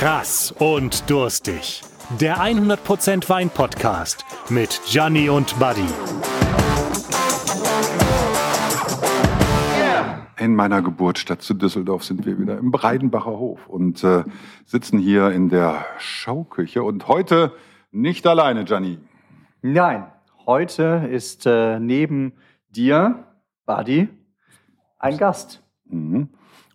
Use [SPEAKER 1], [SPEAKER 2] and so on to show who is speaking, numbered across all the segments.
[SPEAKER 1] Krass und durstig. Der 100% Wein Podcast mit Gianni und Buddy.
[SPEAKER 2] In meiner Geburtsstadt zu Düsseldorf sind wir wieder im Breidenbacher Hof und äh, sitzen hier in der Schauküche. Und heute nicht alleine, Gianni.
[SPEAKER 3] Nein, heute ist äh, neben dir, Buddy, ein Gast.
[SPEAKER 2] Mhm.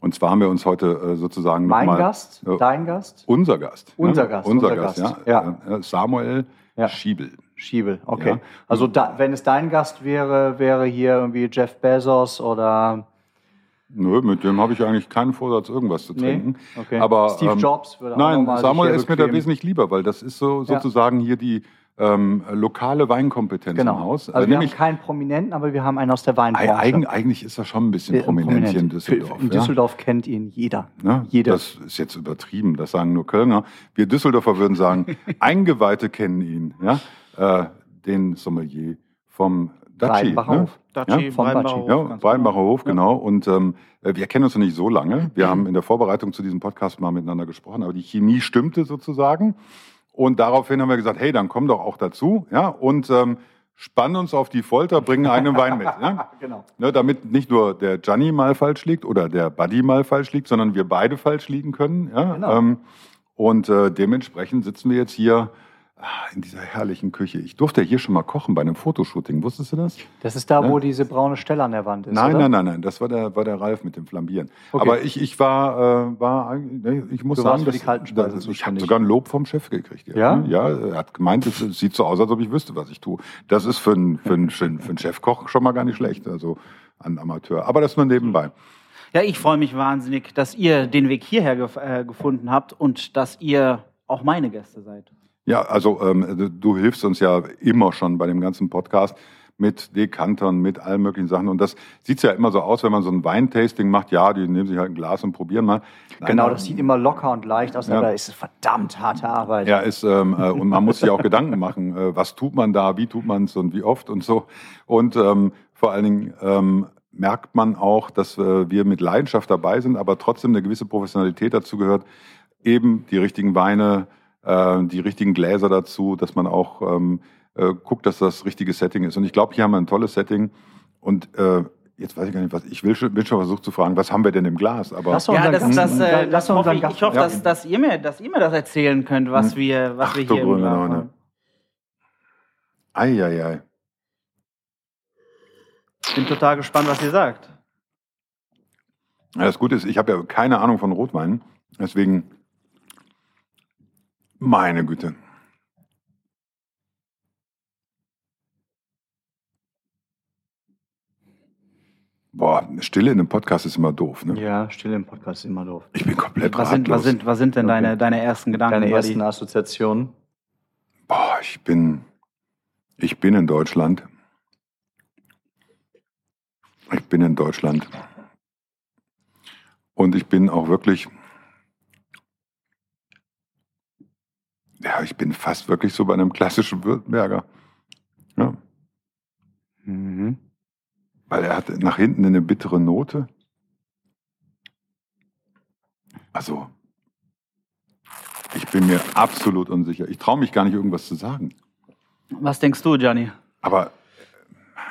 [SPEAKER 2] Und zwar haben wir uns heute äh, sozusagen
[SPEAKER 3] Mein
[SPEAKER 2] nochmal-
[SPEAKER 3] Gast,
[SPEAKER 2] äh,
[SPEAKER 3] dein Gast,
[SPEAKER 2] Unser Gast.
[SPEAKER 3] Unser
[SPEAKER 2] ne?
[SPEAKER 3] Gast,
[SPEAKER 2] Unser,
[SPEAKER 3] unser
[SPEAKER 2] Gast,
[SPEAKER 3] Gast,
[SPEAKER 2] ja.
[SPEAKER 3] ja.
[SPEAKER 2] Äh, Samuel
[SPEAKER 3] Ja.
[SPEAKER 2] Schiebel.
[SPEAKER 3] Schiebel. Okay.
[SPEAKER 2] Ja.
[SPEAKER 3] Also da, wenn es dein Gast wäre, wäre hier irgendwie Jeff Bezos oder
[SPEAKER 2] Nö, mit dem habe ich eigentlich keinen Vorsatz, irgendwas zu
[SPEAKER 3] Nee?
[SPEAKER 2] trinken.
[SPEAKER 3] Okay.
[SPEAKER 2] Aber,
[SPEAKER 3] Steve
[SPEAKER 2] ähm,
[SPEAKER 3] Jobs würde auch
[SPEAKER 2] Nein,
[SPEAKER 3] mal
[SPEAKER 2] Samuel ist mir da wesentlich lieber, weil das ist so sozusagen hier die ähm, lokale Weinkompetenz
[SPEAKER 3] genau.
[SPEAKER 2] im Haus.
[SPEAKER 3] Also
[SPEAKER 2] Äh,
[SPEAKER 3] wir haben
[SPEAKER 2] nämlich,
[SPEAKER 3] keinen Prominenten, aber wir haben einen aus der Weinbranche.
[SPEAKER 2] Eig eigentlich ist er schon ein bisschen
[SPEAKER 3] Äh,
[SPEAKER 2] prominent hier in
[SPEAKER 3] prominent.
[SPEAKER 2] Düsseldorf.
[SPEAKER 3] In
[SPEAKER 2] ja.
[SPEAKER 3] Düsseldorf kennt ihn jeder.
[SPEAKER 2] Ne?
[SPEAKER 3] Jeder.
[SPEAKER 2] Das ist jetzt übertrieben, das sagen nur Kölner. Wir Düsseldorfer würden sagen, Eingeweihte kennen ihn, ja? äh, den Sommelier vom Daci. Ne?
[SPEAKER 3] Hof.
[SPEAKER 4] Daci,
[SPEAKER 2] Ja?
[SPEAKER 3] Vom Daci.
[SPEAKER 4] Hof,
[SPEAKER 2] Ja, Weinbacher
[SPEAKER 4] genau.
[SPEAKER 2] Hof, genau. Und ähm, äh, wir kennen uns noch nicht so lange. Wir haben in der Vorbereitung zu diesem Podcast mal miteinander gesprochen, aber die Chemie stimmte sozusagen. Und daraufhin haben wir gesagt, hey, dann komm doch auch dazu, ja, und ähm, spann uns auf die Folter, bring einen Wein mit, ja?
[SPEAKER 3] Genau.
[SPEAKER 2] Ne, damit nicht nur der Gianni mal falsch liegt oder der Buddy mal falsch liegt, sondern wir beide falsch liegen können. Ja?
[SPEAKER 3] Genau.
[SPEAKER 2] Ähm, und äh, dementsprechend sitzen wir jetzt hier in dieser herrlichen Küche. Ich durfte hier schon mal kochen bei einem Fotoshooting. Wusstest du das?
[SPEAKER 3] Das ist da,
[SPEAKER 2] Ne?
[SPEAKER 3] wo diese braune Stelle an der Wand ist.
[SPEAKER 2] nein,
[SPEAKER 3] oder?
[SPEAKER 2] nein, nein, nein. Das war der, war der Ralf mit dem Flambieren.
[SPEAKER 3] Okay.
[SPEAKER 2] Aber ich, ich war, äh, war eigentlich- nee, ich muss
[SPEAKER 3] Du
[SPEAKER 2] sagen, dass- dass- ich habe sogar ein Lob vom Chef gekriegt.
[SPEAKER 3] Ja?
[SPEAKER 2] Ja, er hat gemeint, es sieht so aus, als ob ich wüsste, was ich tue. Das ist für einen, für einen, für einen Chefkoch schon mal gar nicht schlecht. Also ein Amateur. Aber das nur nebenbei.
[SPEAKER 4] Ja, ich freue mich wahnsinnig, dass ihr den Weg hierher gef äh, gefunden habt und dass ihr auch meine Gäste seid.
[SPEAKER 2] Ja, also ähm, du, hilfst uns ja immer schon bei dem ganzen Podcast mit Dekantern, mit allen möglichen Sachen. Und das sieht ja immer so aus, wenn man so ein Weintasting macht. Ja, die nehmen sich halt ein Glas und probieren mal. Nein,
[SPEAKER 3] Genau, das sieht immer locker und leicht aus,
[SPEAKER 2] Ja.
[SPEAKER 3] aber es ist verdammt harte Arbeit.
[SPEAKER 2] Ja, ist, ähm, äh, und man muss sich auch Gedanken machen, äh, was tut man da, wie tut man es und wie oft und so. Und ähm, vor allen Dingen ähm, merkt man auch, dass äh, wir mit Leidenschaft dabei sind, aber trotzdem eine gewisse Professionalität dazu gehört, eben die richtigen Weine, äh, die richtigen Gläser dazu, dass man auch ähm, äh, guckt, dass das richtige Setting ist. Und ich glaube, hier haben wir ein tolles Setting. Und äh, jetzt weiß ich gar nicht, was ich will schon, bin schon versucht zu fragen, was haben wir denn im Glas? Aber
[SPEAKER 3] Lass uns
[SPEAKER 4] Ja, das,
[SPEAKER 3] Gast-
[SPEAKER 4] das, äh,
[SPEAKER 3] lass
[SPEAKER 4] das
[SPEAKER 3] uns
[SPEAKER 4] hoffe ich, hoffe,
[SPEAKER 2] Ja.
[SPEAKER 4] dass, dass, ihr mir, dass ihr mir das erzählen könnt, was wir, was
[SPEAKER 2] Ach,
[SPEAKER 4] wir
[SPEAKER 2] du
[SPEAKER 4] hier im Glas haben.
[SPEAKER 2] Eieiei.
[SPEAKER 4] Ich bin total gespannt, was ihr sagt.
[SPEAKER 2] Ja, Das Gute ist, ich habe ja keine Ahnung von Rotwein. Deswegen, meine Güte. Boah, Stille in einem Podcast ist immer doof, ne?
[SPEAKER 3] Ja, Stille im Podcast ist immer doof.
[SPEAKER 2] Ich bin komplett
[SPEAKER 4] Was sind, was sind, was sind denn
[SPEAKER 3] Okay.
[SPEAKER 4] deine, deine ersten Gedanken?
[SPEAKER 3] Deine ersten Assoziationen?
[SPEAKER 2] Boah, ich bin, ich bin in Deutschland. Ich bin in Deutschland. Und ich bin auch wirklich, ja, ich bin fast wirklich so bei einem klassischen Württemberger. Ja,
[SPEAKER 3] Mhm.
[SPEAKER 2] weil er hat nach hinten eine bittere Note. Also, ich bin mir absolut unsicher. Ich traue mich gar nicht, irgendwas zu sagen.
[SPEAKER 4] Was denkst du, Gianni?
[SPEAKER 2] Aber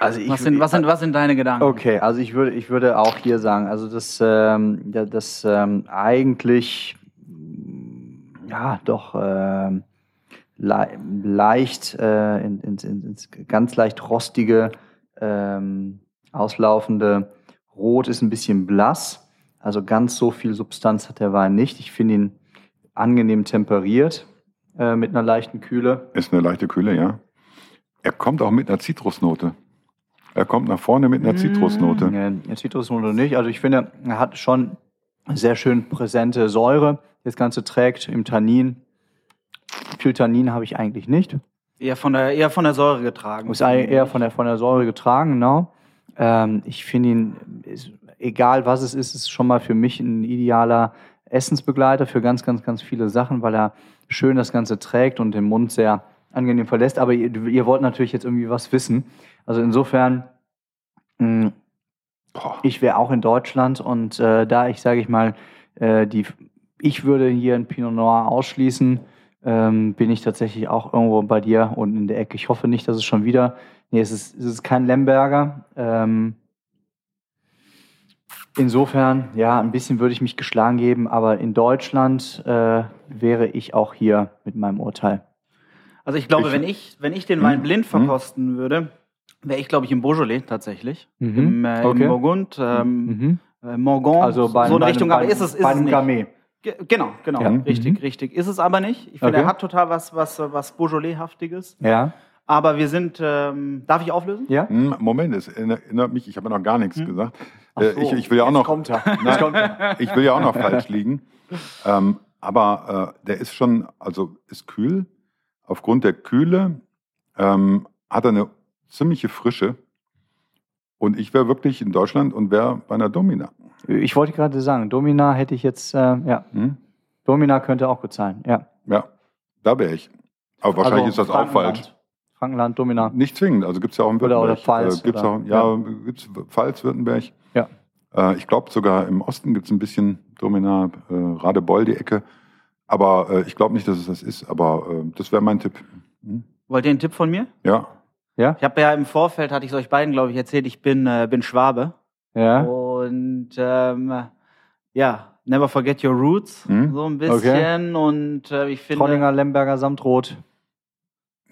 [SPEAKER 3] Also ich,
[SPEAKER 4] Was sind, was, sind, was sind deine Gedanken?
[SPEAKER 3] Okay, also ich würde, ich würde auch hier sagen, also das, ähm, ja, das ähm, eigentlich, ja, doch ähm, le leicht, äh, in, in, in, ins ganz leicht rostige, ähm, auslaufende Rot ist ein bisschen blass. Also ganz so viel Substanz hat der Wein nicht. Ich finde ihn angenehm temperiert äh, mit einer leichten Kühle.
[SPEAKER 2] Ist eine leichte Kühle, ja. Er kommt auch mit einer Zitrusnote. Er kommt nach vorne mit einer Zitrusnote.
[SPEAKER 3] Ja, Zitrusnote nicht. Also ich finde, er hat schon sehr schön präsente Säure. Das Ganze trägt im Tannin. Viel Tannin habe ich eigentlich nicht.
[SPEAKER 4] Eher von der, eher von der Säure getragen.
[SPEAKER 3] Ist eher eher von der, von der Säure getragen, genau. Ähm, ich finde ihn, ist, egal was es ist, ist schon mal für mich ein idealer Essensbegleiter für ganz, ganz, ganz viele Sachen, weil er schön das Ganze trägt und den Mund sehr angenehm verlässt. Aber ihr, ihr wollt natürlich jetzt irgendwie was wissen. Also insofern, mh,
[SPEAKER 2] Boah.
[SPEAKER 3] ich wäre auch in Deutschland und äh, da ich, sage ich mal, äh, die ich würde hier ein Pinot Noir ausschließen. Ähm, bin ich tatsächlich auch irgendwo bei dir unten in der Ecke. Ich hoffe nicht, dass es schon wieder. Nee, es ist, es ist kein Lemberger. Ähm, insofern, ja, ein bisschen würde ich mich geschlagen geben, aber in Deutschland äh, wäre ich auch hier mit meinem Urteil.
[SPEAKER 4] Also ich glaube,
[SPEAKER 2] Ich-
[SPEAKER 4] wenn ich, wenn ich den
[SPEAKER 2] Hm,
[SPEAKER 4] Wein blind
[SPEAKER 2] hm.
[SPEAKER 4] verkosten würde, wäre ich, glaube ich, im Beaujolais tatsächlich.
[SPEAKER 3] Mhm,
[SPEAKER 4] Im, äh,
[SPEAKER 3] okay.
[SPEAKER 4] im Burgund, ähm,
[SPEAKER 3] Mhm.
[SPEAKER 4] äh, Morgon,
[SPEAKER 3] Also bei,
[SPEAKER 4] so in
[SPEAKER 3] bei
[SPEAKER 4] Richtung,
[SPEAKER 3] einem,
[SPEAKER 4] aber
[SPEAKER 3] bei
[SPEAKER 4] ist es, ist
[SPEAKER 3] bei
[SPEAKER 4] es nicht.
[SPEAKER 3] Gamay.
[SPEAKER 4] Ge- Genau, genau,
[SPEAKER 3] Ja.
[SPEAKER 4] richtig,
[SPEAKER 3] Mhm.
[SPEAKER 4] richtig. Ist es aber nicht. Ich finde,
[SPEAKER 3] Okay.
[SPEAKER 4] er hat total was, was, was Beaujolais-haftiges.
[SPEAKER 3] Ja.
[SPEAKER 4] Aber wir sind, ähm, darf ich auflösen?
[SPEAKER 3] Ja?
[SPEAKER 2] Hm, Moment, es erinnert mich, ich habe ja noch gar nichts gesagt.
[SPEAKER 3] Ach
[SPEAKER 2] Äh,
[SPEAKER 3] so,
[SPEAKER 2] ich, ich will ja auch noch,
[SPEAKER 3] kommt er.
[SPEAKER 2] Nein,
[SPEAKER 3] kommt er.
[SPEAKER 2] ich will ja auch noch falsch liegen. Ähm, aber äh, der ist schon, also ist kühl. Aufgrund der Kühle ähm, hat er eine ziemliche Frische. Und ich wäre wirklich in Deutschland und wäre bei einer Domina.
[SPEAKER 3] Ich wollte gerade sagen, Domina hätte ich jetzt, äh, ja,
[SPEAKER 2] Hm?
[SPEAKER 3] Domina könnte auch gut sein, ja.
[SPEAKER 2] Ja, da wäre ich. Aber wahrscheinlich
[SPEAKER 3] Also
[SPEAKER 2] ist das auch falsch.
[SPEAKER 3] Frankenland, Domina.
[SPEAKER 2] Nicht zwingend, also gibt es ja auch in
[SPEAKER 3] Oder-
[SPEAKER 2] Württemberg.
[SPEAKER 3] oder Pfalz,
[SPEAKER 2] Äh, gibt's
[SPEAKER 3] oder-
[SPEAKER 2] auch, ja, gibt's Pfalz, Württemberg.
[SPEAKER 3] Ja.
[SPEAKER 2] Äh, ich glaube sogar im Osten gibt es ein bisschen Domina, äh, Radebeul, die Ecke. Aber äh, ich glaube nicht, dass es das ist. Aber äh, das wäre mein Tipp. Hm?
[SPEAKER 4] Wollt ihr einen Tipp von mir?
[SPEAKER 2] Ja.
[SPEAKER 3] Ja?
[SPEAKER 4] Ich habe ja im Vorfeld, hatte ich es euch beiden, glaube ich, erzählt, ich bin, äh, bin Schwabe.
[SPEAKER 3] Ja.
[SPEAKER 4] Und ähm, ja, never forget your roots,
[SPEAKER 2] Hm?
[SPEAKER 4] so ein bisschen. Und äh, ich finde.
[SPEAKER 3] Trollinger, Lemberger, Samtrot.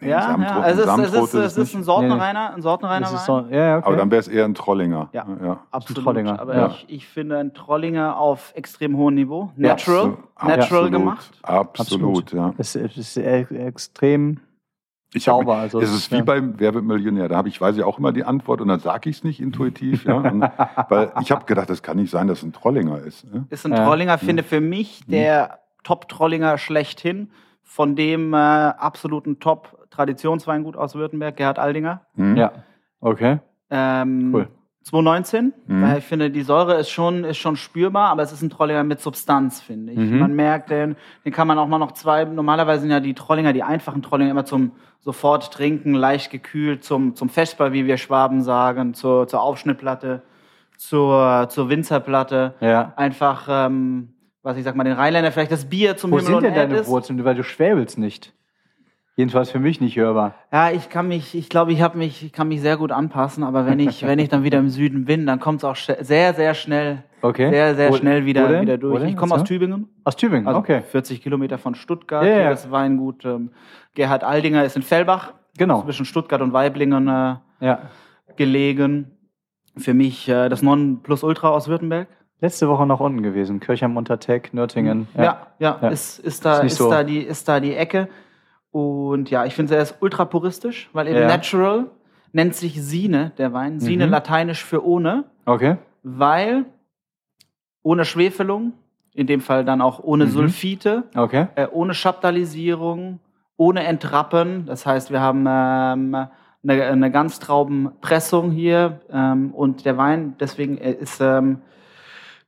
[SPEAKER 2] Nee,
[SPEAKER 4] Ja,
[SPEAKER 2] Samtrot-
[SPEAKER 4] ja, es ist, es
[SPEAKER 2] Samtrot
[SPEAKER 4] ist, es ist ein. Sortenreiner, ein Sortenreiner
[SPEAKER 3] ist so, ja, ja, okay.
[SPEAKER 2] Aber dann wäre es eher ein Trollinger.
[SPEAKER 4] Ja.
[SPEAKER 2] ja.
[SPEAKER 4] Absolut.
[SPEAKER 3] Trollinger,
[SPEAKER 4] Aber
[SPEAKER 3] ja.
[SPEAKER 4] ich, ich finde ein Trollinger auf extrem hohem Niveau.
[SPEAKER 3] Ja.
[SPEAKER 4] Natural.
[SPEAKER 2] Abso-
[SPEAKER 4] Natural
[SPEAKER 2] absolut,
[SPEAKER 4] gemacht.
[SPEAKER 2] Absolut, ja.
[SPEAKER 3] es es ist e- extrem
[SPEAKER 2] Ich hab,
[SPEAKER 3] sauber. Also,
[SPEAKER 2] es ist wie
[SPEAKER 3] ja.
[SPEAKER 2] beim Wer wird Millionär. Da habe ich, weiß ich auch immer die Antwort und dann sage ich es nicht intuitiv. Ja? Und, weil ich habe gedacht, das kann nicht sein, dass es ein Trollinger ist. Ja?
[SPEAKER 4] Ist ein
[SPEAKER 3] Ja.
[SPEAKER 4] Trollinger, finde für mich der Top-Trollinger schlechthin. Von dem äh, absoluten Top-Traditionsweingut aus Württemberg, Gerhard Aldinger.
[SPEAKER 2] Hm?
[SPEAKER 3] Ja, okay.
[SPEAKER 4] Ähm,
[SPEAKER 3] Cool.
[SPEAKER 4] 2019,
[SPEAKER 2] Mhm.
[SPEAKER 4] weil ich finde, die Säure ist schon, ist schon spürbar, aber es ist ein Trollinger mit Substanz, finde ich.
[SPEAKER 3] Mhm.
[SPEAKER 4] Man merkt den, den kann man auch mal noch zwei, normalerweise sind ja die Trollinger, die einfachen Trollinger immer zum sofort trinken, leicht gekühlt, zum, zum Vesper, wie wir Schwaben sagen, zur, zur Aufschnittplatte, zur, zur Winzerplatte.
[SPEAKER 3] Ja.
[SPEAKER 4] Einfach, ähm, was ich sag mal, den Rheinländer vielleicht das Bier zum
[SPEAKER 3] Wo
[SPEAKER 4] Himmel
[SPEAKER 3] sind denn deine. Wurzeln? Weil du schwäbelst nicht. Jedenfalls für mich nicht hörbar.
[SPEAKER 4] Ja, ich kann mich, ich glaube, ich habe mich, ich kann mich sehr gut anpassen, aber wenn ich, wenn ich dann wieder im Süden bin, dann kommt es auch sehr, sehr schnell,
[SPEAKER 3] Okay.
[SPEAKER 4] sehr, sehr
[SPEAKER 3] Wo-
[SPEAKER 4] schnell wieder,
[SPEAKER 3] denn?
[SPEAKER 4] wieder durch. Ich komme aus. Tübingen,
[SPEAKER 3] Aus Tübingen,
[SPEAKER 4] also
[SPEAKER 3] okay.
[SPEAKER 4] 40 Kilometer von Stuttgart.
[SPEAKER 3] Ja, ja.
[SPEAKER 4] Das Weingut ähm, Gerhard Aldinger ist in Fellbach,
[SPEAKER 3] Genau.
[SPEAKER 4] zwischen Stuttgart und Weiblingen äh,
[SPEAKER 3] Ja.
[SPEAKER 4] gelegen. Für mich äh, das Nonplusultra aus Württemberg.
[SPEAKER 3] Letzte Woche noch unten gewesen. Kirchheim unter Teck, Nürtingen.
[SPEAKER 4] Ja, ja,
[SPEAKER 3] Ja.
[SPEAKER 4] Ist, ist, da,
[SPEAKER 3] Ist
[SPEAKER 4] ist,
[SPEAKER 3] so.
[SPEAKER 4] da die, ist da die Ecke. Und ja, ich finde, er ist ultra puristisch, weil eben
[SPEAKER 3] Ja.
[SPEAKER 4] Natural nennt sich Sine, der Wein. Sine
[SPEAKER 3] Mhm.
[SPEAKER 4] lateinisch für ohne,
[SPEAKER 3] Okay.
[SPEAKER 4] weil ohne Schwefelung, in dem Fall dann auch ohne
[SPEAKER 3] Mhm.
[SPEAKER 4] Sulfite,
[SPEAKER 3] Okay.
[SPEAKER 4] äh, ohne Chaptalisierung, ohne Entrappen. Das heißt, wir haben ähm, eine, eine Ganztraubenpressung hier ähm, und der Wein deswegen ist ähm,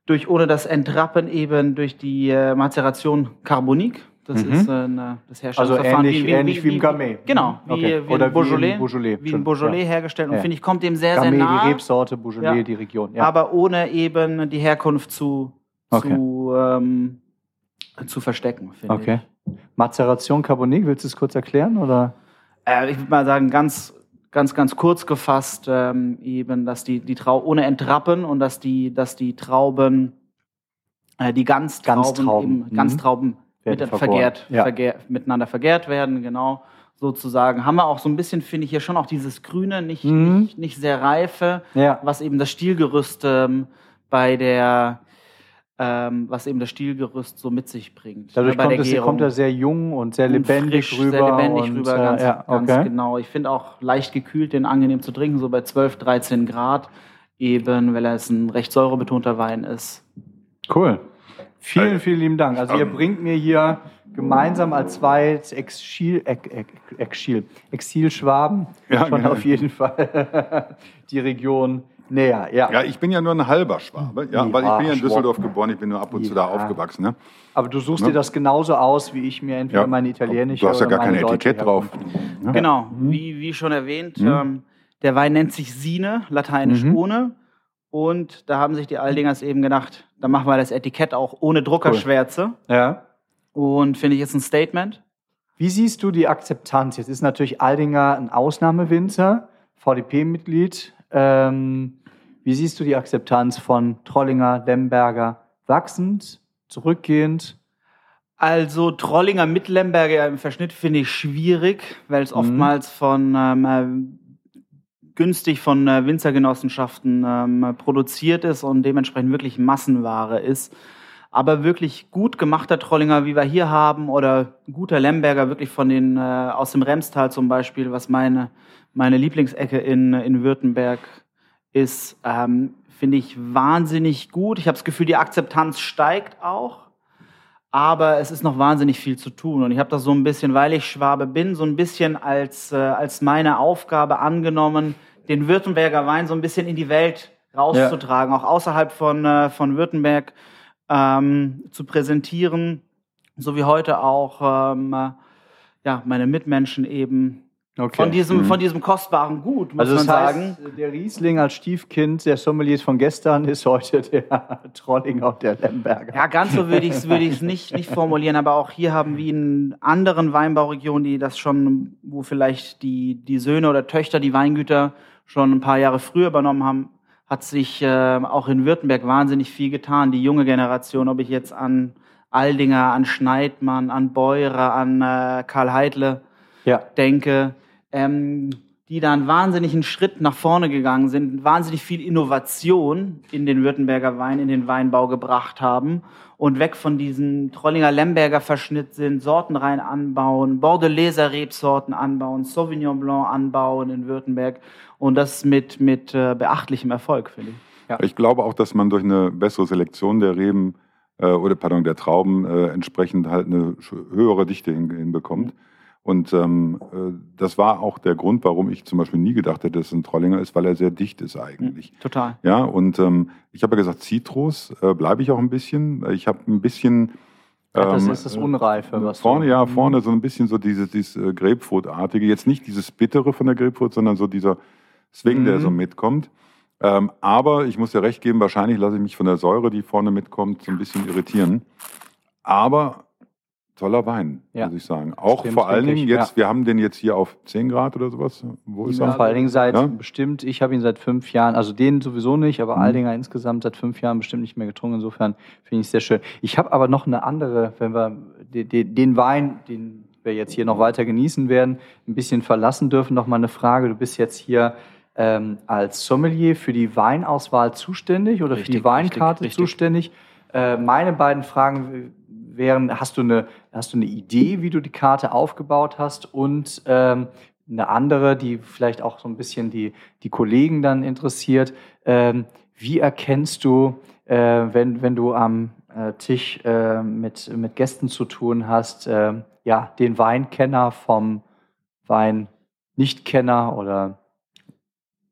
[SPEAKER 4] durch ohne das Entrappen eben durch die äh, Mazeration Carbonik. Das
[SPEAKER 3] Mhm.
[SPEAKER 4] ist äh, eine, das
[SPEAKER 3] Also
[SPEAKER 4] Herstellungsverfahren
[SPEAKER 3] ähnlich, ähnlich wie, im Gamay.
[SPEAKER 4] Genau, wie,
[SPEAKER 3] Okay.
[SPEAKER 4] wie
[SPEAKER 3] Oder
[SPEAKER 4] ein Beaujolais,
[SPEAKER 3] wie Beaujolais.
[SPEAKER 4] wie ein Beaujolais
[SPEAKER 3] ja.
[SPEAKER 4] hergestellt und
[SPEAKER 3] Ja.
[SPEAKER 4] finde ich kommt dem sehr
[SPEAKER 3] Gamay,
[SPEAKER 4] sehr nah
[SPEAKER 3] die Rebsorte, Beaujolais,
[SPEAKER 4] Ja.
[SPEAKER 3] die Region. Ja.
[SPEAKER 4] aber ohne eben die Herkunft zu,
[SPEAKER 3] Okay.
[SPEAKER 4] zu, ähm, zu verstecken, finde
[SPEAKER 3] okay. Mazeration Carbonik, willst du es kurz erklären? Oder?
[SPEAKER 4] ich. Äh, ich würde mal sagen, ganz, ganz, ganz kurz gefasst, ähm, eben, dass die, die Trau ohne Entrappen und dass die, dass die Trauben, äh, die Ganztrauben,
[SPEAKER 3] Ganztrauben,
[SPEAKER 4] eben,
[SPEAKER 3] mhm.
[SPEAKER 4] Ganztrauben
[SPEAKER 3] Werden
[SPEAKER 4] mit, vergärt,
[SPEAKER 3] Ja.
[SPEAKER 4] vergärt, miteinander vergärt werden, genau. Sozusagen haben wir auch so ein bisschen, finde ich, hier schon auch dieses Grüne, nicht,
[SPEAKER 3] Mhm.
[SPEAKER 4] nicht, nicht sehr reife,
[SPEAKER 3] Ja.
[SPEAKER 4] was eben das Stilgerüst ähm, bei der, ähm, was eben das Stilgerüst so mit sich bringt.
[SPEAKER 3] Dadurch
[SPEAKER 4] äh, bei
[SPEAKER 3] kommt, es, kommt er sehr jung und sehr
[SPEAKER 4] Und
[SPEAKER 3] lebendig
[SPEAKER 4] frisch,
[SPEAKER 3] rüber.
[SPEAKER 4] Sehr lebendig
[SPEAKER 3] und,
[SPEAKER 4] rüber,
[SPEAKER 3] äh,
[SPEAKER 4] ganz,
[SPEAKER 3] ja,
[SPEAKER 4] ganz
[SPEAKER 3] okay.
[SPEAKER 4] genau. Ich finde auch leicht gekühlt, den angenehm zu trinken, so bei 12, 13 Grad. Eben, weil er ein recht säurebetonter Wein ist.
[SPEAKER 3] Cool. Vielen,
[SPEAKER 2] Äh,
[SPEAKER 3] vielen lieben Dank. Also ihr
[SPEAKER 2] ähm,
[SPEAKER 3] bringt mir hier gemeinsam als zwei Exil, Ex- Ex- Exil, Exilschwaben
[SPEAKER 2] Ja,
[SPEAKER 3] schon
[SPEAKER 2] genau.
[SPEAKER 3] auf jeden Fall die Region näher. Ja.
[SPEAKER 2] Ja, ich bin ja nur ein halber Schwabe, ja,
[SPEAKER 3] Ja,
[SPEAKER 2] weil ich bin ja in. Düsseldorf geboren, ich bin nur ab und zu da
[SPEAKER 3] Ja.
[SPEAKER 2] aufgewachsen. Ne?
[SPEAKER 3] Aber du suchst
[SPEAKER 2] Ne?
[SPEAKER 3] dir das genauso aus, wie ich mir entweder
[SPEAKER 2] Ja.
[SPEAKER 3] meine italienische
[SPEAKER 2] Du hast ja gar kein Etikett drauf. Ja.
[SPEAKER 4] Genau,
[SPEAKER 3] Mhm.
[SPEAKER 4] wie, wie schon erwähnt,
[SPEAKER 2] Mhm.
[SPEAKER 4] ähm, der Wein nennt sich Sine, lateinisch
[SPEAKER 3] Mhm.
[SPEAKER 4] ohne. Und da haben sich die Aldingers eben gedacht, da machen wir das Etikett auch ohne Druckerschwärze.
[SPEAKER 3] Ja.
[SPEAKER 4] Und finde ich jetzt ein Statement.
[SPEAKER 3] Wie siehst du die Akzeptanz? Jetzt ist natürlich Aldinger ein Ausnahmewinzer, VDP-Mitglied. Ähm, wie siehst du die Akzeptanz von Trollinger, Lemberger? Wachsend, zurückgehend?
[SPEAKER 4] Also Trollinger mit Lemberger im Verschnitt finde ich schwierig, weil es
[SPEAKER 3] Mhm.
[SPEAKER 4] oftmals von ähm, äh, günstig von äh, Winzergenossenschaften ähm, produziert ist und dementsprechend wirklich Massenware ist. Aber wirklich gut gemachter Trollinger, wie wir hier haben, oder guter Lemberger, wirklich von den äh, aus dem Remstal zum Beispiel, was meine, meine Lieblingsecke in, in Württemberg ist, ähm, finde ich wahnsinnig gut. Ich habe das Gefühl, die Akzeptanz steigt auch aber es ist noch wahnsinnig viel zu tun. Und ich habe das so ein bisschen, weil ich Schwabe bin, so ein bisschen als, äh, als meine Aufgabe angenommen, den Württemberger Wein so ein bisschen in die Welt rauszutragen, auch außerhalb von, äh, von Württemberg ähm, zu präsentieren, so wie heute auch ähm, äh, ja, meine Mitmenschen eben
[SPEAKER 3] Okay.
[SPEAKER 4] von, diesem, von diesem kostbaren Gut, muss
[SPEAKER 3] also
[SPEAKER 4] man
[SPEAKER 3] heißt,
[SPEAKER 4] sagen.
[SPEAKER 3] der Riesling als Stiefkind der Sommeliers von gestern ist heute der Trollinger und der Lemberger.
[SPEAKER 4] Ja, ganz so würde ich es ich's nicht, nicht formulieren, aber auch hier haben wir in anderen Weinbauregionen, die das schon, wo vielleicht die, die Söhne oder Töchter die Weingüter schon ein paar Jahre früher übernommen haben, hat sich äh, auch in Württemberg wahnsinnig viel getan. Die junge Generation, ob ich jetzt an Aldinger, an Schneidmann, an Beurer, an äh, Karl Heidle
[SPEAKER 3] Ja.
[SPEAKER 4] denke, ähm, die da einen wahnsinnigen Schritt nach vorne gegangen sind, wahnsinnig viel Innovation in den Württemberger Wein, in den Weinbau gebracht haben und weg von diesem Trollinger Lemberger Verschnitt sind, Sortenreihen anbauen, Bordelaise Rebsorten anbauen, Sauvignon Blanc anbauen in Württemberg und das mit, mit äh, beachtlichem Erfolg, finde ich.
[SPEAKER 2] Ich glaube auch, dass man durch eine bessere Selektion der Reben äh, oder pardon, der Trauben äh, entsprechend halt eine höhere Dichte hin, hinbekommt. Und ähm, äh, das war auch der Grund, warum ich zum Beispiel nie gedacht hätte, dass es ein Trollinger ist, weil er sehr dicht ist eigentlich.
[SPEAKER 4] Total.
[SPEAKER 2] Ja, und ähm, ich habe ja gesagt, Zitrus äh, bleibe ich auch ein bisschen. Ich habe ein bisschen.
[SPEAKER 3] das
[SPEAKER 2] ähm,
[SPEAKER 3] ist das Unreife, was
[SPEAKER 2] Vorne,
[SPEAKER 3] du-
[SPEAKER 2] ja,
[SPEAKER 3] Mhm.
[SPEAKER 2] vorne so ein bisschen so dieses, dieses äh, Grapefruitartige. Jetzt nicht dieses Bittere von der Grapefruit, sondern so dieser Swing, der
[SPEAKER 3] Mhm.
[SPEAKER 2] so mitkommt. Ähm, aber ich muss dir recht geben, wahrscheinlich lasse ich mich von der Säure, die vorne mitkommt, so ein bisschen irritieren. Aber toller Wein,
[SPEAKER 3] Ja.
[SPEAKER 2] muss ich sagen. Auch
[SPEAKER 3] Stimmt,
[SPEAKER 2] vor allen Dingen jetzt, wir haben den jetzt hier auf 10 Grad oder sowas. Wo ist
[SPEAKER 3] Ja,
[SPEAKER 2] er?
[SPEAKER 3] vor allen Dingen seit
[SPEAKER 2] Ja?
[SPEAKER 3] bestimmt, ich habe ihn seit fünf Jahren, also den sowieso nicht, aber
[SPEAKER 2] Mhm.
[SPEAKER 3] Aldinger insgesamt seit fünf Jahren bestimmt nicht mehr getrunken. Insofern finde ich es sehr schön. Ich habe aber noch eine andere, wenn wir de- de- den Wein, den wir jetzt hier noch weiter genießen werden, ein bisschen verlassen dürfen, noch mal eine Frage. Du bist jetzt hier ähm, als Sommelier für die Weinauswahl zuständig oder für
[SPEAKER 4] Richtig,
[SPEAKER 3] die Weinkarte
[SPEAKER 4] richtig, richtig.
[SPEAKER 3] zuständig. Äh, meine beiden Fragen wären, hast du, eine, hast du eine Idee, wie du die Karte aufgebaut hast und ähm, eine andere, die vielleicht auch so ein bisschen die, die Kollegen dann interessiert. Ähm, wie erkennst du, äh, wenn, wenn du am äh, Tisch äh, mit, mit Gästen zu tun hast, äh, ja, den Weinkenner vom Wein-Nichtkenner oder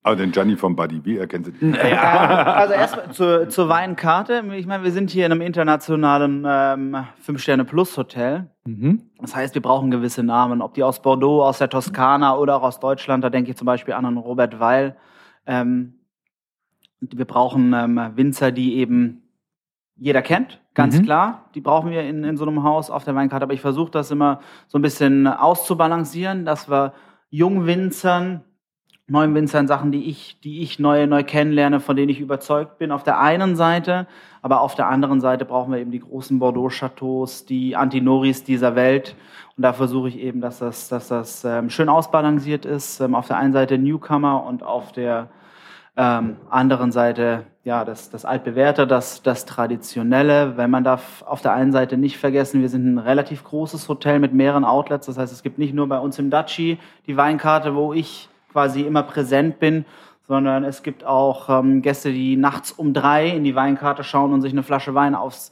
[SPEAKER 2] Ah, den Gianni vom Buddy, wie erkennst du den?
[SPEAKER 4] Ja, also erstmal zur, zur Weinkarte. Ich meine, wir sind hier in einem internationalen ähm, Fünf-Sterne-Plus-Hotel.
[SPEAKER 3] mhm.
[SPEAKER 4] Das heißt, wir brauchen gewisse Namen, ob die aus Bordeaux, aus der Toskana oder auch aus Deutschland. Da denke ich zum Beispiel an einen Robert Weil. Ähm, wir brauchen ähm, Winzer, die eben jeder kennt, ganz
[SPEAKER 3] Mhm.
[SPEAKER 4] klar. Die brauchen wir in, in so einem Haus auf der Weinkarte. Aber ich versuche das immer so ein bisschen auszubalancieren, dass wir jungen Winzern, neuen Winzern Sachen, die ich, die ich neu, neu kennenlerne, von denen ich überzeugt bin, auf der einen Seite. Aber auf der anderen Seite brauchen wir eben die großen Bordeaux-Chateaus, die Antinoris dieser Welt. Und da versuche ich eben, dass das, dass das ähm, schön ausbalanciert ist. Ähm, auf der einen Seite Newcomer und auf der ähm, anderen Seite ja das, das altbewährte, das, das traditionelle. Weil man darf auf der einen Seite nicht vergessen, wir sind ein relativ großes Hotel mit mehreren Outlets. Das heißt, es gibt nicht nur bei uns im Daci die Weinkarte, wo ich quasi immer präsent bin, sondern es gibt auch ähm, Gäste, die nachts um drei in die Weinkarte schauen und sich eine Flasche Wein aufs,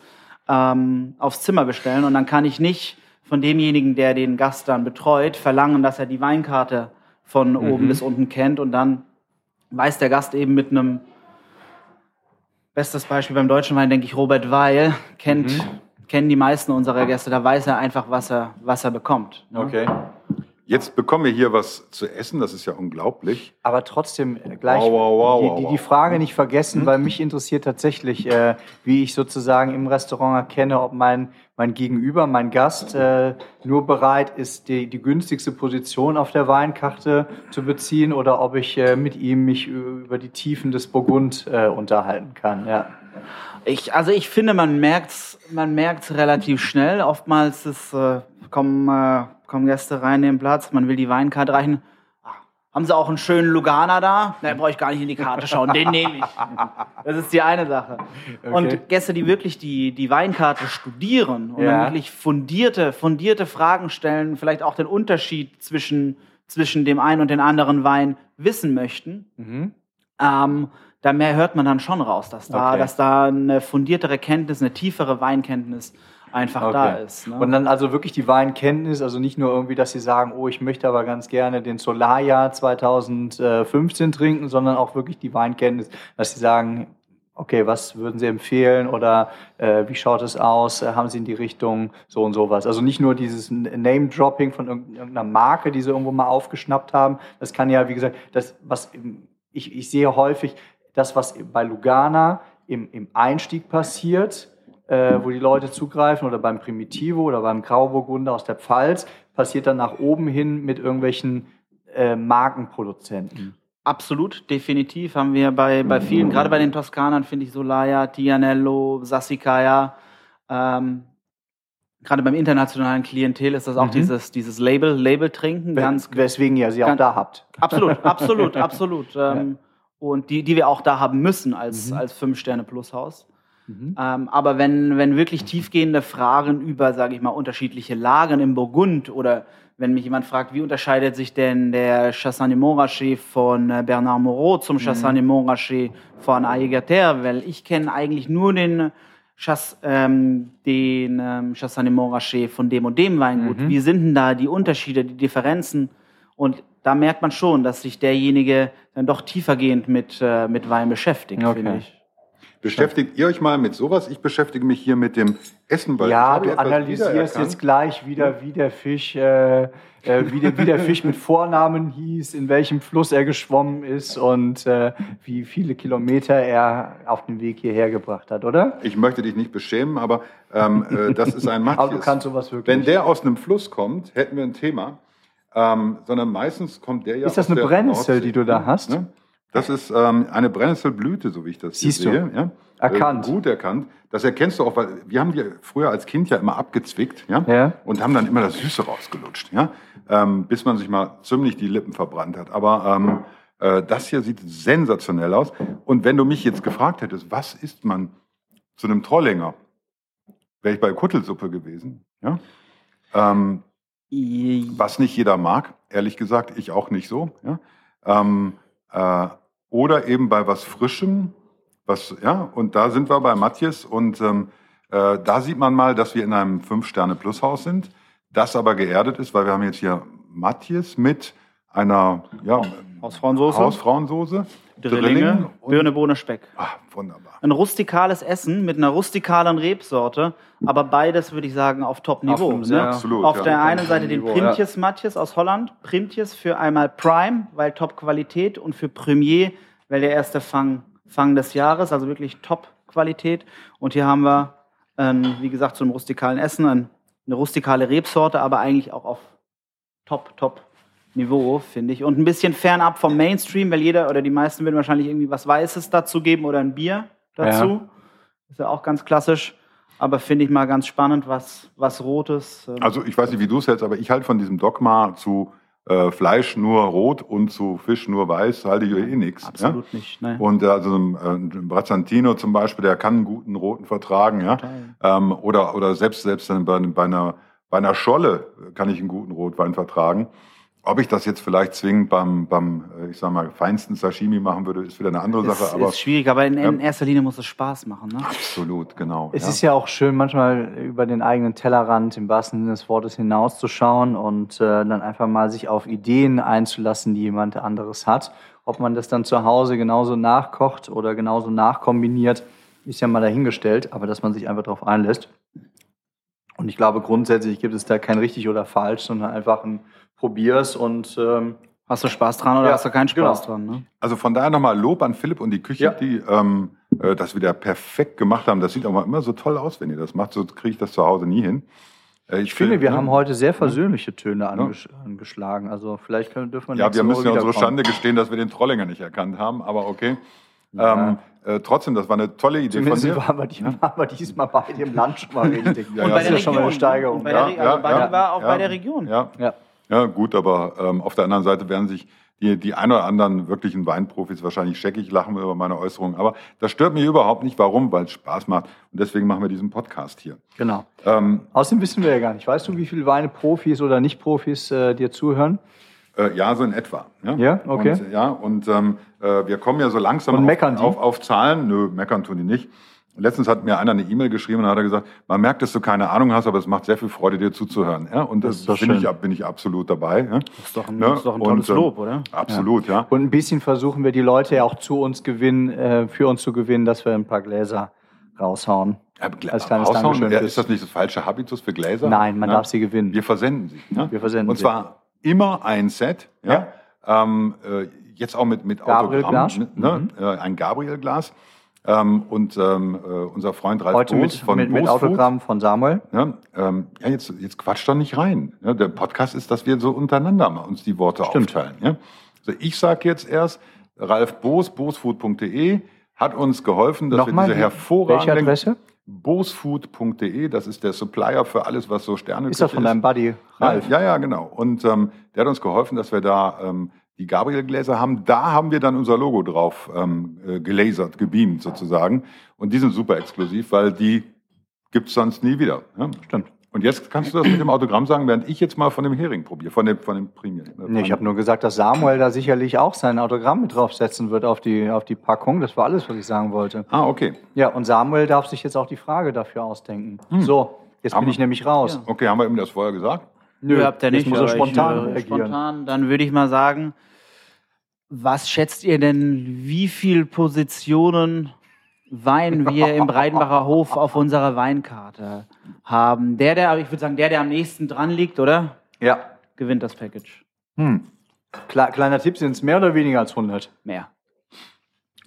[SPEAKER 4] ähm, aufs Zimmer bestellen. Und dann kann ich nicht von demjenigen, der den Gast dann betreut, verlangen, dass er die Weinkarte von oben bis unten kennt. Und dann weiß der Gast eben mit einem, bestes Beispiel beim deutschen Wein, denke ich, Robert Weil, kennt, kennen die meisten unserer Gäste, da weiß er einfach, was er, was er bekommt. ne?
[SPEAKER 3] Okay.
[SPEAKER 2] Jetzt bekommen wir hier was zu essen, das ist ja unglaublich.
[SPEAKER 3] Aber trotzdem äh, gleich
[SPEAKER 2] Wow, wow, wow,
[SPEAKER 3] die, die, die Frage nicht vergessen, weil mich interessiert tatsächlich, äh, wie ich sozusagen im Restaurant erkenne, ob mein, mein Gegenüber, mein Gast, äh, nur bereit ist, die, die günstigste Position auf der Weinkarte zu beziehen oder ob ich äh, mit ihm mich über die Tiefen des Burgund äh, unterhalten kann. Ja.
[SPEAKER 4] Ich, also ich finde, man merkt's, man merkt's relativ schnell. Oftmals ist, äh, kommen, äh, kommen Gäste rein, nehmen Platz, man will die Weinkarte reichen. Ah, Haben Sie auch einen schönen Lugana da? Ne, brauche ich gar nicht in die Karte schauen, den nehme ich. Das ist die eine Sache.
[SPEAKER 3] Okay.
[SPEAKER 4] Und Gäste, die wirklich die, die Weinkarte studieren und
[SPEAKER 3] Ja.
[SPEAKER 4] wirklich fundierte, fundierte Fragen stellen, vielleicht auch den Unterschied zwischen, zwischen dem einen und den anderen Wein wissen möchten,
[SPEAKER 3] Mhm.
[SPEAKER 4] ähm, da mehr hört man dann schon raus, dass da,
[SPEAKER 3] Okay.
[SPEAKER 4] dass da eine fundiertere Kenntnis, eine tiefere Weinkenntnis einfach da
[SPEAKER 3] Okay.
[SPEAKER 4] ist. Ne?
[SPEAKER 3] Und dann also wirklich die Weinkenntnis, also nicht nur irgendwie, dass Sie sagen, oh, ich möchte aber ganz gerne den Solarjahr 2015 trinken, sondern auch wirklich die Weinkenntnis, dass Sie sagen, okay, was würden Sie empfehlen oder äh, wie schaut es aus? Äh, haben Sie in die Richtung so und sowas? Also nicht nur dieses Name-Dropping von irgend- irgendeiner Marke, die Sie irgendwo mal aufgeschnappt haben. Das kann ja, wie gesagt, das, was ich, ich sehe häufig, das, was bei Lugana im, im Einstieg passiert, äh, wo die Leute zugreifen oder beim Primitivo oder beim Grauburgunder aus der Pfalz, passiert dann nach oben hin mit irgendwelchen äh, Markenproduzenten.
[SPEAKER 4] Absolut, definitiv haben wir bei, bei vielen, gerade bei den Toskanern finde ich Solaya, Tianello, Sassicaia, ähm, gerade beim internationalen Klientel ist das auch
[SPEAKER 3] Mhm.
[SPEAKER 4] dieses, dieses Label, Label-Trinken, ganz
[SPEAKER 3] Weswegen ihr sie auch da habt.
[SPEAKER 4] Absolut, absolut, absolut. Ähm, Und die, die wir auch da haben müssen als,
[SPEAKER 3] Mhm.
[SPEAKER 4] als Fünf-Sterne-Plus-Haus.
[SPEAKER 3] Mhm.
[SPEAKER 4] Ähm, aber wenn, wenn wirklich tiefgehende Fragen über, sage ich mal, unterschiedliche Lagen im Burgund oder wenn mich jemand fragt, wie unterscheidet sich denn der Chassagne Montrachet von äh, Bernard Moreau zum Chassagne Montrachet von Aigueter, weil ich kenne eigentlich nur den, Chass, ähm, den ähm, Chassagne Montrachet von dem und dem Weingut.
[SPEAKER 3] Mhm.
[SPEAKER 4] Wie sind denn da die Unterschiede, die Differenzen? Und da merkt man schon, dass sich derjenige dann doch tiefergehend mit, äh, mit Wein beschäftigt,
[SPEAKER 3] Okay.
[SPEAKER 4] finde ich.
[SPEAKER 2] Beschäftigt ihr euch mal mit sowas? Ich beschäftige mich hier mit dem Essen. weil
[SPEAKER 3] Ja, du analysierst jetzt gleich wieder, wie der Fisch, äh, äh, wie, der, wie der Fisch mit Vornamen hieß, in welchem Fluss er geschwommen ist und äh, wie viele Kilometer er auf den Weg hierher gebracht hat, oder?
[SPEAKER 2] Ich möchte dich nicht beschämen, aber ähm, äh, das ist ein Matthias.
[SPEAKER 3] Aber du kannst sowas wirklich.
[SPEAKER 2] Wenn der aus einem Fluss kommt, hätten wir ein Thema. Ähm, sondern meistens kommt der ja
[SPEAKER 3] ist das eine Brennnessel, die du da hast?
[SPEAKER 2] Ne? Das ist ähm, eine Brennnesselblüte, so wie ich das
[SPEAKER 3] Siehst
[SPEAKER 2] hier
[SPEAKER 3] du.
[SPEAKER 2] sehe. Ja?
[SPEAKER 3] Erkannt.
[SPEAKER 2] Äh, gut erkannt. Das erkennst du auch, weil wir haben die früher als Kind ja immer abgezwickt ja?
[SPEAKER 3] Ja.
[SPEAKER 2] und haben dann immer das Süße rausgelutscht, ja? ähm, bis man sich mal ziemlich die Lippen verbrannt hat. Aber ähm, äh, das hier sieht sensationell aus. Und wenn du mich jetzt gefragt hättest, was isst man zu einem Trollinger, wäre ich bei Kuttelsuppe gewesen. Ja? Ähm, was nicht jeder mag, ehrlich gesagt, ich auch nicht so. Ja? Ähm, äh, oder eben bei was Frischem, was, ja, und da sind wir bei Matthias und ähm, äh, da sieht man mal, dass wir in einem Fünf-Sterne-Plus-Haus sind, das aber geerdet ist, weil wir haben jetzt hier Matthias mit einer ja,
[SPEAKER 4] Hausfrauensoße,
[SPEAKER 2] Hausfrauensoße,
[SPEAKER 4] Drillinge, Birne, Bohne, Speck.
[SPEAKER 2] ah, wunderbar.
[SPEAKER 4] Ein rustikales Essen mit einer rustikalen Rebsorte, aber beides würde ich sagen auf Top-Niveau.
[SPEAKER 3] Auf
[SPEAKER 4] ne?
[SPEAKER 2] Absolut.
[SPEAKER 4] Auf
[SPEAKER 2] ja.
[SPEAKER 4] der einen Seite den Primtjes Matjes aus Holland. Primtjes für einmal Prime, weil Top-Qualität und für Premier, weil der erste Fang, Fang des Jahres, also wirklich Top-Qualität. Und hier haben wir, ähm, wie gesagt, zu einem rustikalen Essen ein, eine rustikale Rebsorte, aber eigentlich auch auf Top, Top. Niveau, finde ich. Und ein bisschen fernab vom Mainstream, weil jeder oder die meisten würden wahrscheinlich irgendwie was Weißes dazu geben oder ein Bier dazu. Ist ja auch ganz klassisch. Aber finde ich mal ganz spannend, was, was Rotes. ähm,
[SPEAKER 2] Also ich weiß nicht, wie du es hältst, aber ich halte von diesem Dogma zu äh, Fleisch nur rot und zu Fisch nur weiß, halte ich eh nichts.
[SPEAKER 4] absolut nicht. Ne?
[SPEAKER 2] Und äh, also ein, äh, Brazzantino zum Beispiel, der kann einen guten roten vertragen, ja. Ähm, oder, oder selbst, selbst dann bei, bei, einer, bei einer Scholle kann ich einen guten Rotwein vertragen. Ob ich das jetzt vielleicht zwingend beim, beim äh, ich sag mal, feinsten Sashimi machen würde, ist wieder eine andere Sache.
[SPEAKER 4] Ist,
[SPEAKER 2] aber
[SPEAKER 4] ist schwierig, aber in, in
[SPEAKER 2] Ja.
[SPEAKER 4] erster Linie muss es Spaß machen. Ne?
[SPEAKER 2] absolut, genau.
[SPEAKER 3] Es
[SPEAKER 2] ja.
[SPEAKER 3] ist ja auch schön, manchmal über den eigenen Tellerrand im wahrsten Sinne des Wortes hinauszuschauen und äh, dann einfach mal sich auf Ideen einzulassen, die jemand anderes hat. Ob man das dann zu Hause genauso nachkocht oder genauso nachkombiniert, ist ja mal dahingestellt, aber dass man sich einfach darauf einlässt. Und ich glaube, grundsätzlich gibt es da kein richtig oder falsch, sondern einfach ein probierst und ähm,
[SPEAKER 4] Hast du Spaß dran oder
[SPEAKER 3] Ja,
[SPEAKER 4] hast du keinen Spaß
[SPEAKER 3] genau.
[SPEAKER 4] dran? Ne?
[SPEAKER 2] Also von daher nochmal Lob an Philipp und die Küche,
[SPEAKER 3] Ja.
[SPEAKER 2] die ähm, äh, das wieder perfekt gemacht haben. Das sieht aber immer so toll aus, wenn ihr das macht. So kriege ich das zu Hause nie hin. Äh,
[SPEAKER 3] ich finde, wir
[SPEAKER 2] ne?
[SPEAKER 3] haben heute sehr versöhnliche Töne angesch angeschlagen. Also vielleicht können, dürfen wir
[SPEAKER 2] Ja, wir müssen ja unsere. Schande gestehen, dass wir den Trollinger nicht erkannt haben, aber okay.
[SPEAKER 3] Ja.
[SPEAKER 2] Ähm, äh, trotzdem, das war eine tolle Idee
[SPEAKER 3] Zumindest
[SPEAKER 2] von dir.
[SPEAKER 3] waren wir, die, waren wir diesmal beide im Land schon mal richtig.
[SPEAKER 2] Ja,
[SPEAKER 4] Und
[SPEAKER 2] ja,
[SPEAKER 4] bei
[SPEAKER 2] das
[SPEAKER 4] der
[SPEAKER 2] ist
[SPEAKER 3] schon mal eine. Steigerung.
[SPEAKER 4] Bei der,
[SPEAKER 2] Ja, ja,
[SPEAKER 4] also Buddy
[SPEAKER 2] ja,
[SPEAKER 4] war auch
[SPEAKER 2] ja.
[SPEAKER 4] bei der Region.
[SPEAKER 2] Ja,
[SPEAKER 3] Ja.
[SPEAKER 2] gut, aber ähm, auf der anderen Seite werden sich die, die ein oder anderen wirklichen Weinprofis wahrscheinlich scheckig lachen über meine Äußerungen. Aber das stört mich überhaupt nicht. Warum? Weil es Spaß macht. Und deswegen machen wir diesen Podcast hier.
[SPEAKER 3] Genau.
[SPEAKER 2] Ähm,
[SPEAKER 3] Außerdem wissen wir ja gar nicht. Weißt du, wie viele Weine-Profis oder Nicht-Profis äh, dir zuhören?
[SPEAKER 2] Äh, ja, so in etwa. Ja,
[SPEAKER 3] Ja, okay.
[SPEAKER 2] Und, ja, und ähm, äh, wir kommen ja so langsam
[SPEAKER 3] Und meckern
[SPEAKER 2] auf,
[SPEAKER 3] die?
[SPEAKER 2] auf, auf Zahlen. Nö, meckern tun die nicht. Letztens hat mir einer eine E-Mail geschrieben und hat er gesagt, man merkt, dass du keine Ahnung hast, aber es macht sehr viel Freude, dir zuzuhören. Ja, und
[SPEAKER 3] Das
[SPEAKER 2] das,
[SPEAKER 3] schön.
[SPEAKER 2] ich, bin ich absolut dabei. Ja.
[SPEAKER 4] Das ist doch ein,
[SPEAKER 2] Ne?
[SPEAKER 4] das ist doch ein tolles
[SPEAKER 2] Und, ähm,
[SPEAKER 4] Lob, oder?
[SPEAKER 2] Absolut, ja.
[SPEAKER 3] Und ein bisschen versuchen wir die Leute ja auch zu uns gewinnen, äh, für uns zu gewinnen, dass wir ein paar Gläser raushauen.
[SPEAKER 2] Ja,
[SPEAKER 3] Als kleines
[SPEAKER 2] raushauen,
[SPEAKER 3] Dankeschön
[SPEAKER 2] ja, ist das nicht das falsche Habitus für Gläser?
[SPEAKER 3] Nein, man
[SPEAKER 2] Ja.
[SPEAKER 3] darf sie gewinnen.
[SPEAKER 2] Wir versenden sie. Ja?
[SPEAKER 3] Wir versenden
[SPEAKER 2] Und
[SPEAKER 3] sie.
[SPEAKER 2] zwar immer ein Set. Ja. Ähm, äh, jetzt auch mit, mit
[SPEAKER 3] Gabriel-Glas.
[SPEAKER 2] Autogramm. Ne?
[SPEAKER 3] Mhm.
[SPEAKER 2] Äh, ein Gabriel-Glas. Ähm, und ähm, äh, unser Freund Ralf
[SPEAKER 3] Heute
[SPEAKER 2] Boos
[SPEAKER 3] mit,
[SPEAKER 2] von
[SPEAKER 3] mit, mit
[SPEAKER 2] Boos Food,
[SPEAKER 3] Autogramm von Samuel.
[SPEAKER 2] Ja, ähm, ja jetzt, jetzt quatscht doch nicht rein. Ja, der Podcast ist, dass wir so untereinander mal uns die Worte
[SPEAKER 3] Stimmt.
[SPEAKER 2] aufteilen. Ja? Also ich sage jetzt erst, Ralf Boos, boosfood.de, hat uns geholfen, dass
[SPEAKER 3] Nochmal,
[SPEAKER 2] wir diese
[SPEAKER 3] welche
[SPEAKER 2] hervorragende
[SPEAKER 3] Adresse?
[SPEAKER 2] boosfood.de, das ist der Supplier für alles, was so Sterne
[SPEAKER 3] Ist das von deinem Buddy Ralf?
[SPEAKER 2] Ja, ja, genau. Und ähm, der hat uns geholfen, dass wir da ähm, die Gabriel-Gläser haben. Da haben wir dann unser Logo drauf ähm, äh, gelasert, gebeamt sozusagen. Und die sind super exklusiv, weil die gibt's sonst nie wieder. Ja?
[SPEAKER 3] Stimmt.
[SPEAKER 2] Und jetzt kannst du das mit dem Autogramm sagen, während ich jetzt mal von dem Hering probiere, von dem, von dem Premium.
[SPEAKER 3] Nee, ich habe nur gesagt, dass Samuel da sicherlich auch sein Autogramm mit draufsetzen wird auf die, auf die Packung. Das war alles, was ich sagen wollte.
[SPEAKER 2] Ah, okay.
[SPEAKER 3] Ja, und Samuel darf sich jetzt auch die Frage dafür ausdenken. So, jetzt bin
[SPEAKER 2] Hammer.
[SPEAKER 3] ich nämlich raus.
[SPEAKER 4] Ja.
[SPEAKER 2] Okay, haben wir ihm das vorher gesagt?
[SPEAKER 3] Nö,
[SPEAKER 4] habt ihr
[SPEAKER 3] jetzt
[SPEAKER 4] nicht.
[SPEAKER 3] muss er spontan
[SPEAKER 4] ich, äh,
[SPEAKER 3] reagieren.
[SPEAKER 4] Spontan, dann würde ich mal sagen, was schätzt ihr denn, wie viel Positionen Wein wir im Breidenbacher Hof auf unserer Weinkarte haben? Der, der, ich würde sagen, der, der am nächsten dran liegt, oder?
[SPEAKER 3] Ja.
[SPEAKER 4] Gewinnt das Package.
[SPEAKER 3] Hm. Kle kleiner Tipp, sind es mehr oder weniger als 100?
[SPEAKER 4] Mehr.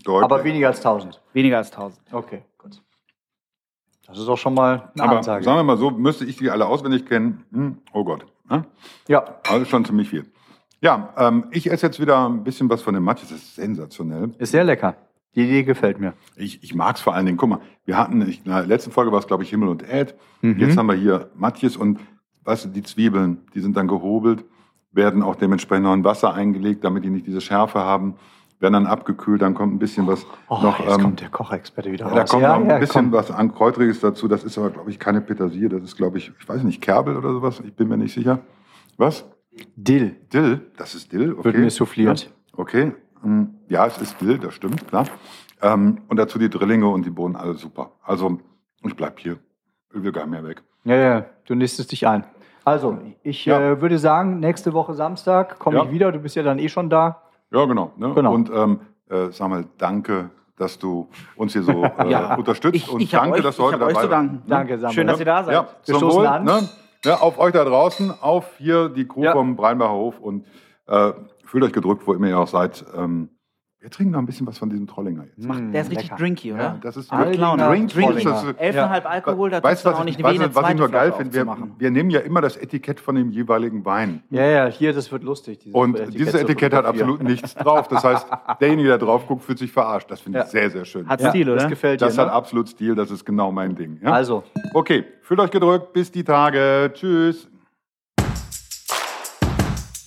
[SPEAKER 2] Deutlich.
[SPEAKER 3] Aber weniger als 1000.
[SPEAKER 4] Weniger als 1000.
[SPEAKER 3] Okay, gut. Das ist auch schon mal eine
[SPEAKER 2] Aber
[SPEAKER 3] Ansage.
[SPEAKER 2] sagen wir mal so, müsste ich die alle auswendig kennen. Hm, oh Gott. Ja?
[SPEAKER 3] ja,
[SPEAKER 2] Also schon ziemlich viel. Ja, ähm, ich esse jetzt wieder ein bisschen was von dem Matjes. Das ist sensationell.
[SPEAKER 3] ist sehr lecker. Die Idee gefällt mir.
[SPEAKER 2] Ich, ich mag es vor allen Dingen. Guck mal, wir hatten, ich, in der letzten Folge war es, glaube ich, Himmel und Erd.
[SPEAKER 3] Mhm.
[SPEAKER 2] Jetzt haben wir hier Matjes und weißt du, die Zwiebeln, die sind dann gehobelt, werden auch dementsprechend noch in Wasser eingelegt, damit die nicht diese Schärfe haben, werden dann abgekühlt, dann kommt ein bisschen was
[SPEAKER 3] Oh,
[SPEAKER 2] noch.
[SPEAKER 3] jetzt
[SPEAKER 2] ähm,
[SPEAKER 3] kommt der Kochexperte wieder
[SPEAKER 2] ja, da
[SPEAKER 3] raus.
[SPEAKER 2] kommt noch ein
[SPEAKER 3] ja,
[SPEAKER 2] bisschen
[SPEAKER 3] komm.
[SPEAKER 2] was an Kräutriges dazu. Das ist aber, glaube ich, keine Petersilie. Das ist, glaube ich, ich weiß nicht, Kerbel oder sowas. Ich bin mir nicht sicher. Was?
[SPEAKER 3] Dill
[SPEAKER 2] Dill? Das ist Dill, okay.
[SPEAKER 3] wird mir souffliert.
[SPEAKER 2] Ja, okay. Hm, Ja, es ist Dill, das stimmt, klar. Ähm, und dazu die Drillinge und die Bohnen, alles super. Also, ich bleib hier. Ich will gar nicht mehr weg.
[SPEAKER 3] Ja, ja, du nistest dich ein. Also, ich
[SPEAKER 2] Ja.
[SPEAKER 3] äh, würde sagen, nächste Woche Samstag komme
[SPEAKER 2] Ja.
[SPEAKER 3] ich wieder. Du bist ja dann eh schon da.
[SPEAKER 2] Ja, genau. Ne?
[SPEAKER 3] Genau.
[SPEAKER 2] Und ähm, äh, sag mal, danke, dass du uns hier so äh,
[SPEAKER 4] Ja.
[SPEAKER 2] unterstützt.
[SPEAKER 4] Ich,
[SPEAKER 2] und
[SPEAKER 4] ich habe
[SPEAKER 2] danke,
[SPEAKER 4] euch,
[SPEAKER 2] dass du
[SPEAKER 4] ich
[SPEAKER 2] heute dabei
[SPEAKER 4] danken.
[SPEAKER 2] warst.
[SPEAKER 3] Danke, Samuel.
[SPEAKER 4] Schön, dass ihr da seid.
[SPEAKER 2] Ja,
[SPEAKER 3] Wir
[SPEAKER 2] zum
[SPEAKER 3] stoßen
[SPEAKER 2] Wohl.
[SPEAKER 3] an.
[SPEAKER 2] Ne? Ja, auf euch da draußen, auf hier die Crew
[SPEAKER 3] Ja.
[SPEAKER 2] vom Breinbacher Hof und äh, fühlt euch gedrückt, wo immer ihr auch seid. Ähm, wir trinken noch ein bisschen was von diesem Trollinger jetzt.
[SPEAKER 3] Mm,
[SPEAKER 4] Der ist richtig
[SPEAKER 3] lecker.
[SPEAKER 4] drinky, oder?
[SPEAKER 2] Ja, das ist wirklich
[SPEAKER 3] Trollinger.
[SPEAKER 2] Drink, Drink, das ist,
[SPEAKER 4] 11,5 Alkohol, da
[SPEAKER 2] weißt du
[SPEAKER 4] auch
[SPEAKER 2] was,
[SPEAKER 4] nicht
[SPEAKER 2] ich, was ich nur geil finde? Wir, wir nehmen ja immer das Etikett von dem jeweiligen Wein.
[SPEAKER 3] Ja, ja, hier, das wird lustig. dieses
[SPEAKER 2] Und
[SPEAKER 3] Etikett
[SPEAKER 2] dieses Etikett hat absolut nichts drauf. Das heißt, derjenige, der drauf guckt, fühlt sich verarscht. Das finde ich
[SPEAKER 3] Ja.
[SPEAKER 2] sehr, sehr schön.
[SPEAKER 4] Hat
[SPEAKER 3] Ja,
[SPEAKER 4] Stil,
[SPEAKER 3] Das
[SPEAKER 4] oder?
[SPEAKER 3] gefällt
[SPEAKER 2] das
[SPEAKER 3] dir,
[SPEAKER 2] hat
[SPEAKER 3] ne?
[SPEAKER 2] absolut Stil. Das ist genau mein Ding. Ja?
[SPEAKER 3] Also,
[SPEAKER 2] Okay, fühlt euch gedrückt. Bis die Tage. Tschüss.